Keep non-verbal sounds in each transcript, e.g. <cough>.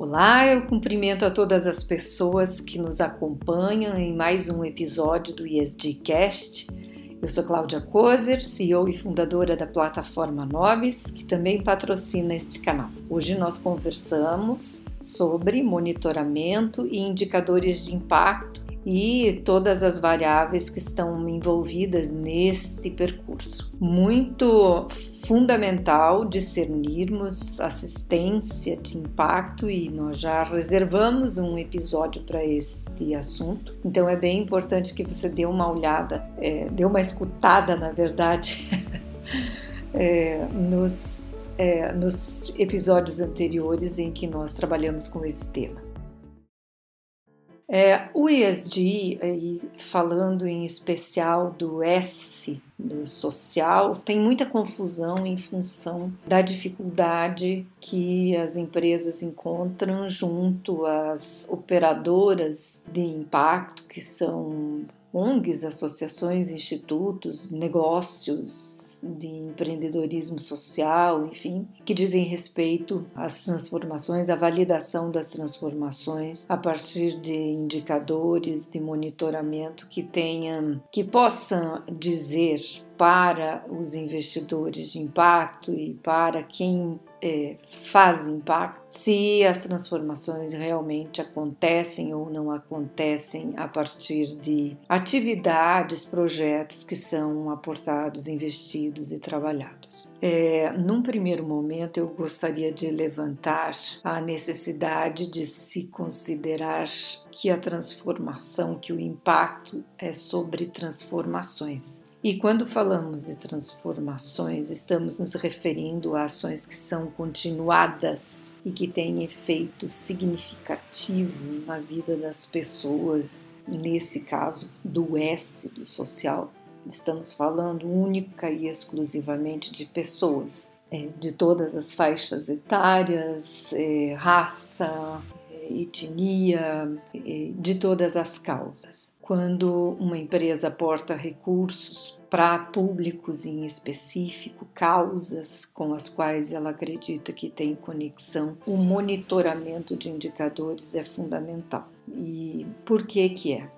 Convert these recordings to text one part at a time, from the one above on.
Olá, eu cumprimento a todas as pessoas que nos acompanham em mais um episódio do ESGcast. Eu sou Cláudia Kozer, CEO e fundadora da plataforma Nobis, que também patrocina este canal. Hoje nós conversamos sobre monitoramento e indicadores de impacto e todas as variáveis que estão envolvidas nesse percurso. Muito fundamental discernirmos assistência de impacto e nós já reservamos um episódio para este assunto. Então é bem importante que você dê uma olhada, é, dê uma escutada, na verdade, <laughs> é, nos, é, nos episódios anteriores em que nós trabalhamos com esse tema. É, o ESG, falando em especial do S, do social, tem muita confusão em função da dificuldade que as empresas encontram junto às operadoras de impacto, que são ONGs, associações, institutos, negócios, de empreendedorismo social, enfim, que dizem respeito às transformações, à validação das transformações a partir de indicadores de monitoramento que tenham, que possam dizer para os investidores de impacto e para quem é, faz impacto, se as transformações realmente acontecem ou não acontecem a partir de atividades, projetos que são aportados, investidos e trabalhados. É, num primeiro momento, eu gostaria de levantar a necessidade de se considerar que a transformação, que o impacto é sobre transformações e quando falamos de transformações, estamos nos referindo a ações que são continuadas e que têm efeito significativo na vida das pessoas, nesse caso do S, do social. Estamos falando única e exclusivamente de pessoas, é, de todas as faixas etárias, é, raça, etnia, de todas as causas. Quando uma empresa aporta recursos para públicos em específico, causas com as quais ela acredita que tem conexão, o monitoramento de indicadores é fundamental. E por que que é?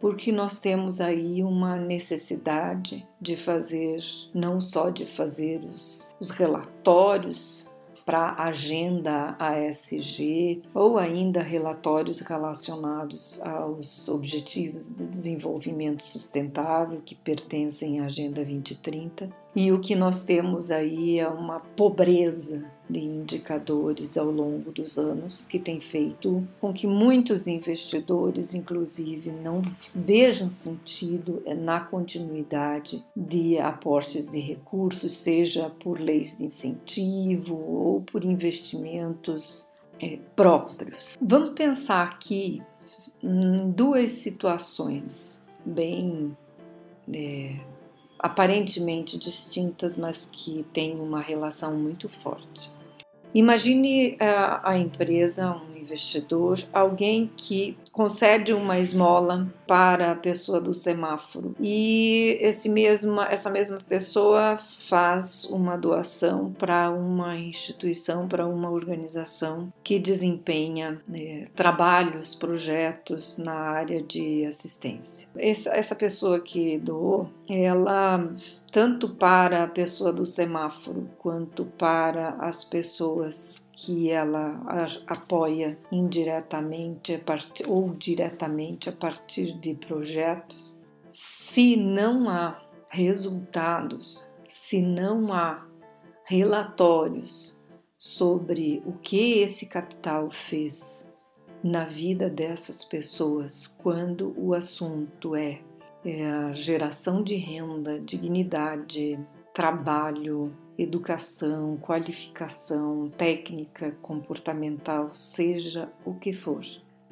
Porque nós temos aí uma necessidade de fazer, não só de fazer os, os relatórios para agenda ASG ou ainda relatórios relacionados aos Objetivos de Desenvolvimento Sustentável que pertencem à Agenda 2030 e o que nós temos aí é uma pobreza de indicadores ao longo dos anos que tem feito com que muitos investidores, inclusive, não vejam sentido na continuidade de aportes de recursos, seja por leis de incentivo ou por investimentos é, próprios. Vamos pensar aqui em duas situações bem é, aparentemente distintas, mas que têm uma relação muito forte. Imagine a, a empresa, um investidor, alguém que concede uma esmola para a pessoa do semáforo e esse mesma, essa mesma pessoa faz uma doação para uma instituição, para uma organização que desempenha né, trabalhos, projetos na área de assistência. Essa, essa pessoa que doou, ela tanto para a pessoa do semáforo quanto para as pessoas que ela apoia indiretamente ou diretamente a partir de projetos, se não há resultados, se não há relatórios sobre o que esse capital fez na vida dessas pessoas quando o assunto é, é geração de renda, dignidade, trabalho, educação, qualificação, técnica comportamental, seja o que for.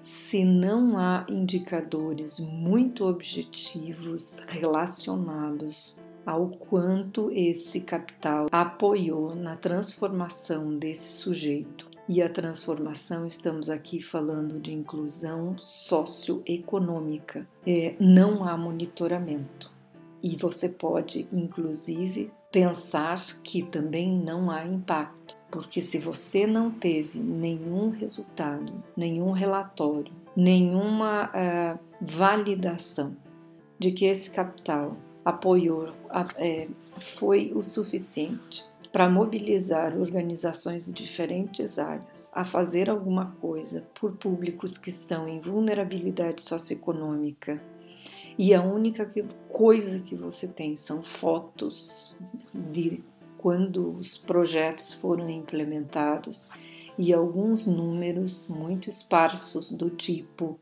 Se não há indicadores muito objetivos relacionados ao quanto esse capital apoiou na transformação desse sujeito. E a transformação, estamos aqui falando de inclusão socioeconômica. É, não há monitoramento. E você pode, inclusive, pensar que também não há impacto. Porque se você não teve nenhum resultado, nenhum relatório, nenhuma uh, validação de que esse capital apoiou, é, foi o suficiente para mobilizar organizações de diferentes áreas a fazer alguma coisa por públicos que estão em vulnerabilidade socioeconômica e a única coisa que você tem são fotos de quando os projetos foram implementados e alguns números muito esparsos do tipo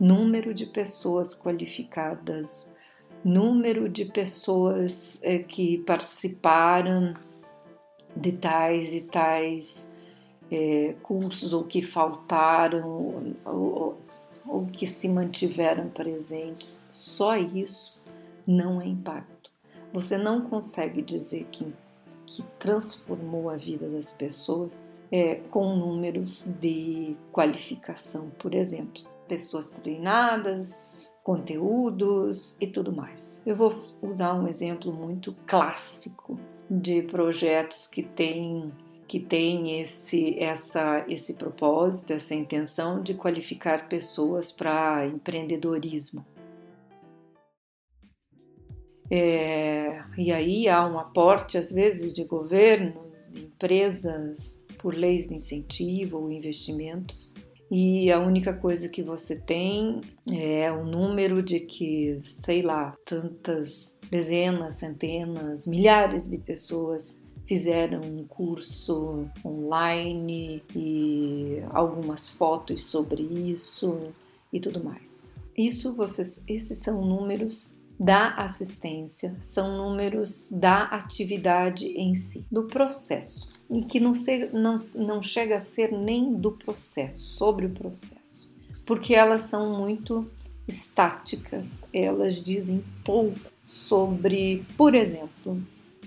número de pessoas qualificadas, número de pessoas é, que participaram de tais e tais é, cursos ou que faltaram ou, ou que se mantiveram presentes, só isso não é impacto. Você não consegue dizer que, que transformou a vida das pessoas é, com números de qualificação, por exemplo. Pessoas treinadas, conteúdos e tudo mais. Eu vou usar um exemplo muito clássico de projetos que têm que tem esse essa esse propósito, essa intenção de qualificar pessoas para empreendedorismo. É, e aí há um aporte às vezes de governos, de empresas por leis de incentivo ou investimentos e a única coisa que você tem é o número de que, sei lá, tantas dezenas, centenas, milhares de pessoas fizeram um curso online e algumas fotos sobre isso e tudo mais. Isso vocês, esses são números da assistência, são números da atividade em si, do processo e que não, ser, não, não chega a ser nem do processo, sobre o processo, porque elas são muito estáticas, elas dizem pouco sobre, por exemplo,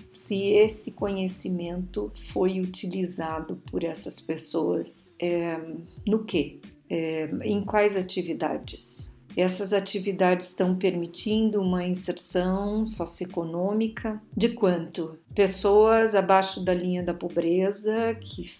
se esse conhecimento foi utilizado por essas pessoas é, no que? É, em quais atividades? Essas atividades estão permitindo uma inserção socioeconômica de quanto? Pessoas abaixo da linha da pobreza que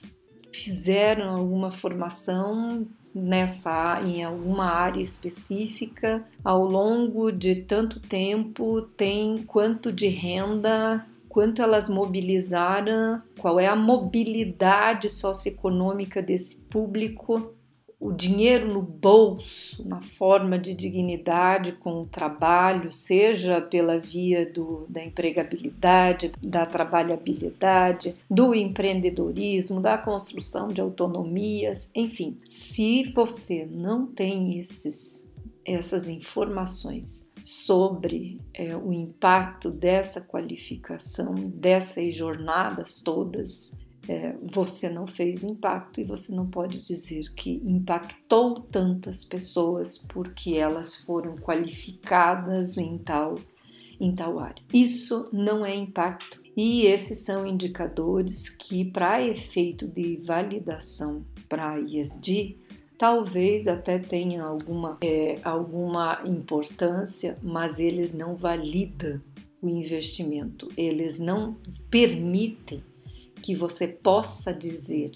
fizeram alguma formação nessa em alguma área específica ao longo de tanto tempo tem quanto de renda quanto elas mobilizaram, qual é a mobilidade socioeconômica desse público o dinheiro no bolso, na forma de dignidade com o trabalho, seja pela via do, da empregabilidade, da trabalhabilidade, do empreendedorismo, da construção de autonomias, enfim, se você não tem esses essas informações sobre é, o impacto dessa qualificação, dessas jornadas todas, é, você não fez impacto e você não pode dizer que impactou tantas pessoas porque elas foram qualificadas em tal em tal área. Isso não é impacto e esses são indicadores que, para efeito de validação para ISD, talvez até tenha alguma, é, alguma importância, mas eles não validam o investimento, eles não permitem que você possa dizer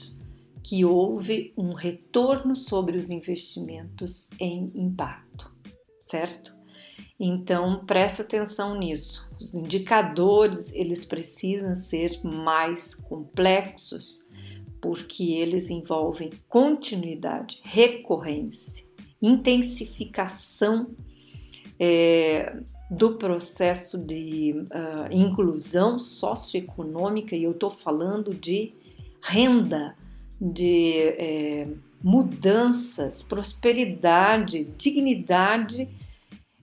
que houve um retorno sobre os investimentos em impacto, certo? Então, presta atenção nisso. Os indicadores, eles precisam ser mais complexos porque eles envolvem continuidade, recorrência, intensificação é, do processo de uh, inclusão socioeconômica, e eu estou falando de renda, de é, mudanças, prosperidade, dignidade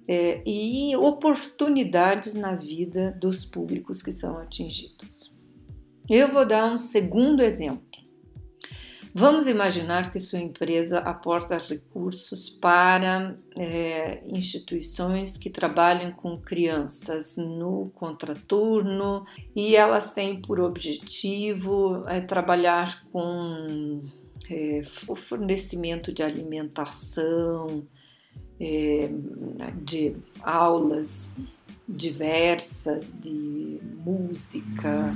é, e oportunidades na vida dos públicos que são atingidos. Eu vou dar um segundo exemplo. Vamos imaginar que sua empresa aporta recursos para é, instituições que trabalham com crianças no contraturno e elas têm por objetivo é, trabalhar com é, o fornecimento de alimentação, é, de aulas diversas de música,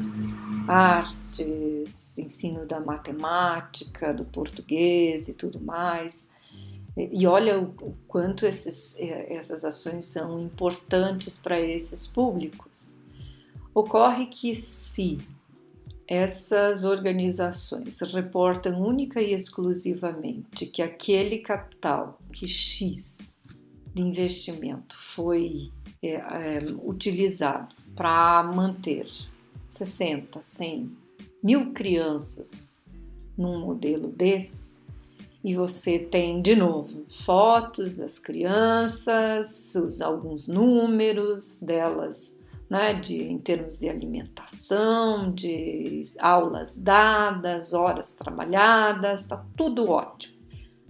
artes, ensino da matemática, do português e tudo mais. E olha o, quanto esses, essas ações são importantes para esses públicos. Ocorre que se essas organizações reportam única e exclusivamente que aquele capital, que X de investimento foi é, é, utilizado para manter 60, 100 mil crianças num modelo desses, e você tem de novo fotos das crianças, os, alguns números delas né, de, em termos de alimentação, de aulas dadas, horas trabalhadas, está tudo ótimo.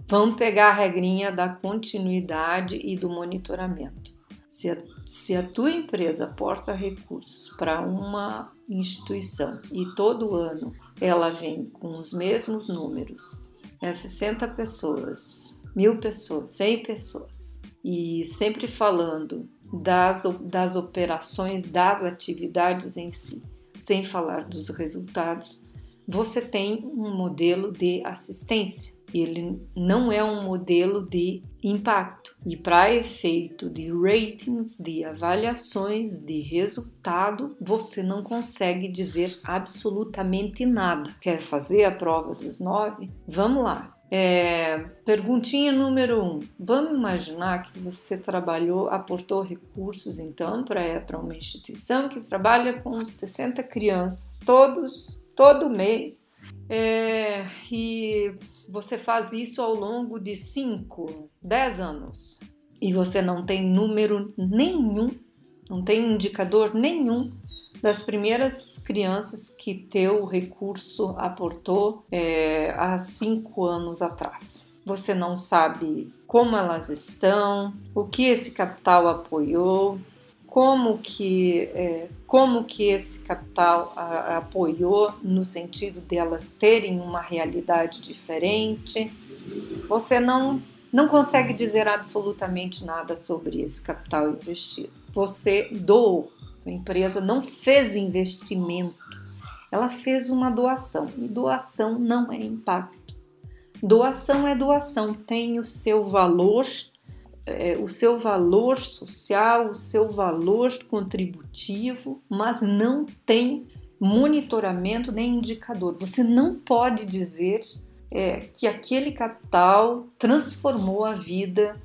Vamos pegar a regrinha da continuidade e do monitoramento. Se a, se a tua empresa aporta recursos para uma instituição e todo ano ela vem com os mesmos números, é 60 pessoas, mil pessoas, 100 pessoas, e sempre falando das, das operações, das atividades em si, sem falar dos resultados, você tem um modelo de assistência. Ele não é um modelo de impacto. E para efeito de ratings, de avaliações, de resultado, você não consegue dizer absolutamente nada. Quer fazer a prova dos nove? Vamos lá. É, perguntinha número um. Vamos imaginar que você trabalhou, aportou recursos então para uma instituição que trabalha com 60 crianças todos, todo mês. É, e você faz isso ao longo de 5, 10 anos. E você não tem número nenhum, não tem indicador nenhum das primeiras crianças que teu recurso aportou é, há cinco anos atrás. Você não sabe como elas estão, o que esse capital apoiou, como que, é, como que esse capital a, apoiou no sentido delas terem uma realidade diferente. Você não, não consegue dizer absolutamente nada sobre esse capital investido. Você doou a empresa não fez investimento, ela fez uma doação. E doação não é impacto. Doação é doação, tem o seu valor, é, o seu valor social, o seu valor contributivo, mas não tem monitoramento nem indicador. Você não pode dizer é, que aquele capital transformou a vida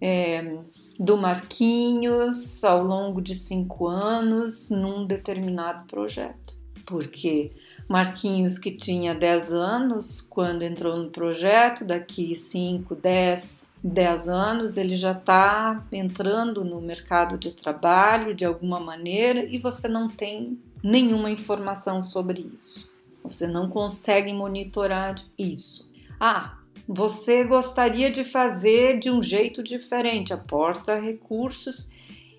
é, do Marquinhos ao longo de cinco anos num determinado projeto. Porque Marquinhos, que tinha 10 anos quando entrou no projeto, daqui 5, 10, 10 anos ele já está entrando no mercado de trabalho de alguma maneira e você não tem nenhuma informação sobre isso. Você não consegue monitorar isso. Ah, você gostaria de fazer de um jeito diferente, aporta recursos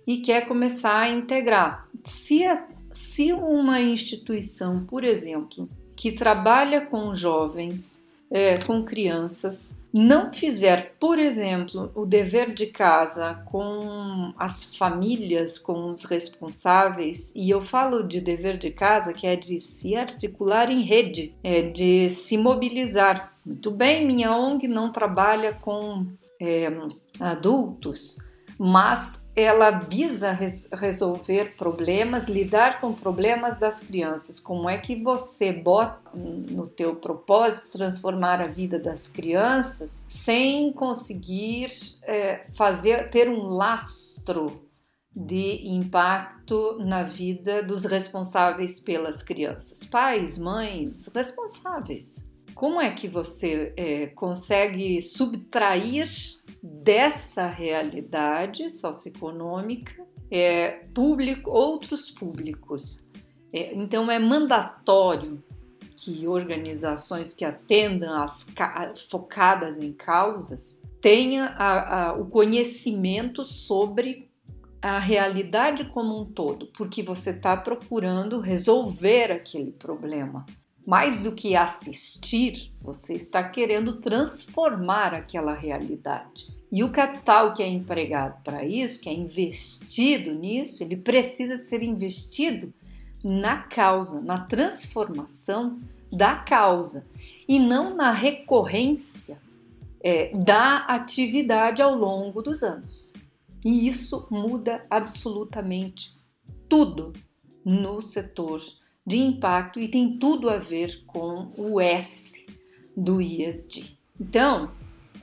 e quer começar a integrar. Se, a, se uma instituição, por exemplo, que trabalha com jovens, é, com crianças, não fizer, por exemplo, o dever de casa com as famílias, com os responsáveis, e eu falo de dever de casa que é de se articular em rede, é de se mobilizar. Muito bem, minha ONG não trabalha com é, adultos, mas ela visa res resolver problemas, lidar com problemas das crianças. Como é que você bota no teu propósito transformar a vida das crianças sem conseguir é, fazer ter um lastro de impacto na vida dos responsáveis pelas crianças, pais, mães, responsáveis. Como é que você é, consegue subtrair dessa realidade socioeconômica é, público, outros públicos. É, então é mandatório que organizações que atendam as focadas em causas tenham a, a, o conhecimento sobre a realidade como um todo, porque você está procurando resolver aquele problema. Mais do que assistir, você está querendo transformar aquela realidade. E o capital que é empregado para isso, que é investido nisso, ele precisa ser investido na causa, na transformação da causa e não na recorrência é, da atividade ao longo dos anos. E isso muda absolutamente tudo no setor de impacto e tem tudo a ver com o S do ISD. Então,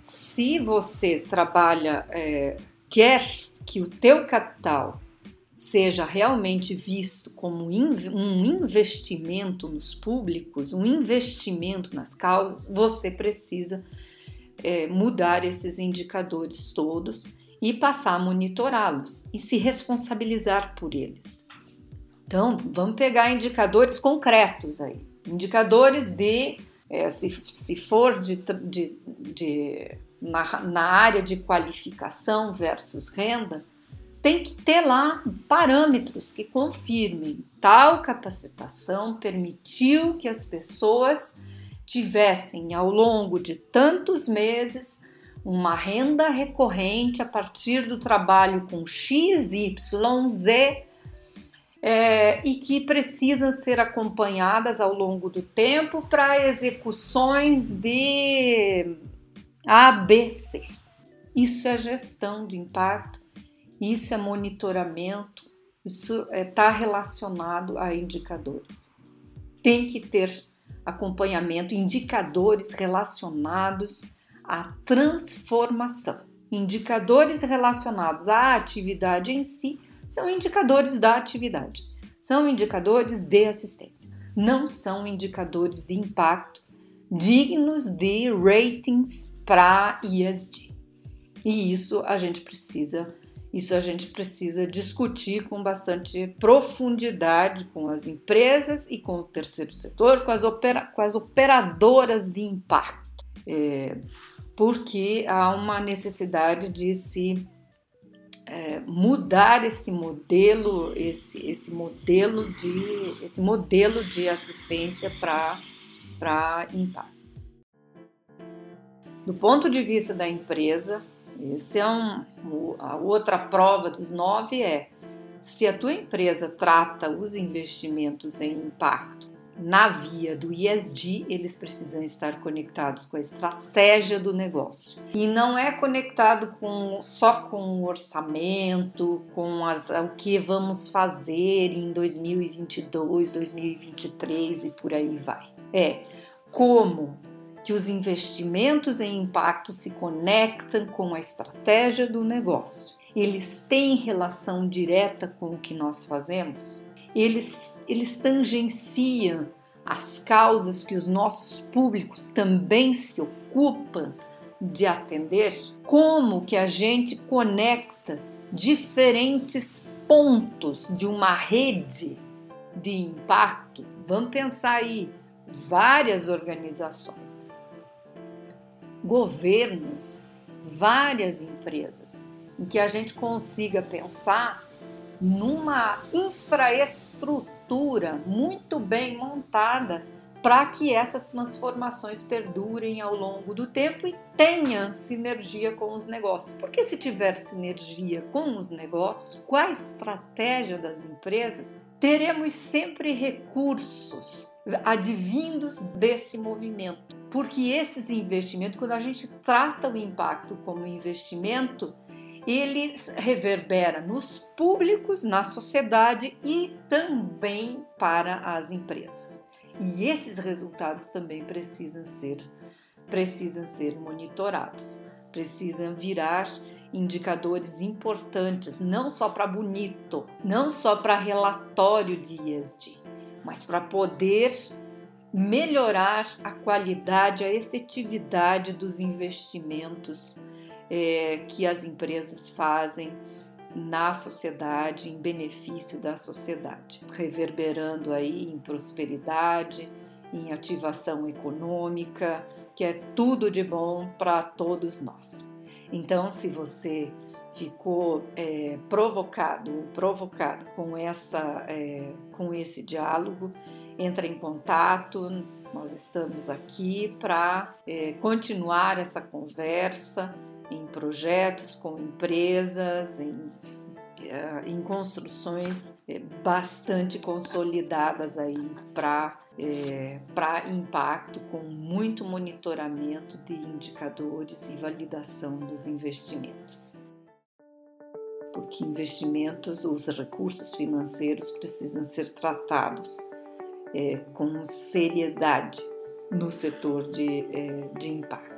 se você trabalha, é, quer que o teu capital seja realmente visto como um investimento nos públicos, um investimento nas causas, você precisa é, mudar esses indicadores todos e passar a monitorá-los e se responsabilizar por eles. Então, vamos pegar indicadores concretos aí. Indicadores de, é, se, se for de, de, de na, na área de qualificação versus renda, tem que ter lá parâmetros que confirmem tal capacitação permitiu que as pessoas tivessem ao longo de tantos meses uma renda recorrente a partir do trabalho com X, Y, Z é, e que precisam ser acompanhadas ao longo do tempo para execuções de ABC. Isso é gestão de impacto, isso é monitoramento, isso está é, tá relacionado a indicadores. Tem que ter acompanhamento, indicadores relacionados à transformação. Indicadores relacionados à atividade em si são indicadores da atividade, são indicadores de assistência, não são indicadores de impacto dignos de ratings para ESG. E isso a gente precisa isso a gente precisa discutir com bastante profundidade com as empresas e com o terceiro setor, com as, opera, com as operadoras de impacto, é, porque há uma necessidade de se é, mudar esse modelo, esse, esse modelo de esse modelo de assistência para impacto. Do ponto de vista da empresa, esse é um, a outra prova dos nove é se a tua empresa trata os investimentos em impacto na via do ISD, eles precisam estar conectados com a estratégia do negócio. E não é conectado com, só com o orçamento, com as, o que vamos fazer em 2022, 2023 e por aí vai. É como que os investimentos em impacto se conectam com a estratégia do negócio. Eles têm relação direta com o que nós fazemos? Eles, eles tangenciam as causas que os nossos públicos também se ocupam de atender? Como que a gente conecta diferentes pontos de uma rede de impacto? Vamos pensar aí, várias organizações governos, várias empresas, em que a gente consiga pensar numa infraestrutura muito bem montada para que essas transformações perdurem ao longo do tempo e tenha sinergia com os negócios. Porque se tiver sinergia com os negócios, com a estratégia das empresas, teremos sempre recursos advindos desse movimento. Porque esses investimentos, quando a gente trata o impacto como investimento, ele reverbera nos públicos, na sociedade e também para as empresas. E esses resultados também precisam ser precisam ser monitorados, precisam virar indicadores importantes, não só para bonito, não só para relatório de ESG, mas para poder melhorar a qualidade, a efetividade dos investimentos é, que as empresas fazem na sociedade, em benefício da sociedade, reverberando aí em prosperidade, em ativação econômica, que é tudo de bom para todos nós. Então, se você ficou é, provocado provocado com essa é, com esse diálogo, entra em contato. Nós estamos aqui para é, continuar essa conversa em projetos, com empresas, em, eh, em construções eh, bastante consolidadas aí para é, para impacto, com muito monitoramento de indicadores e validação dos investimentos. Porque investimentos, os recursos financeiros precisam ser tratados é, com seriedade no setor de, é, de impacto.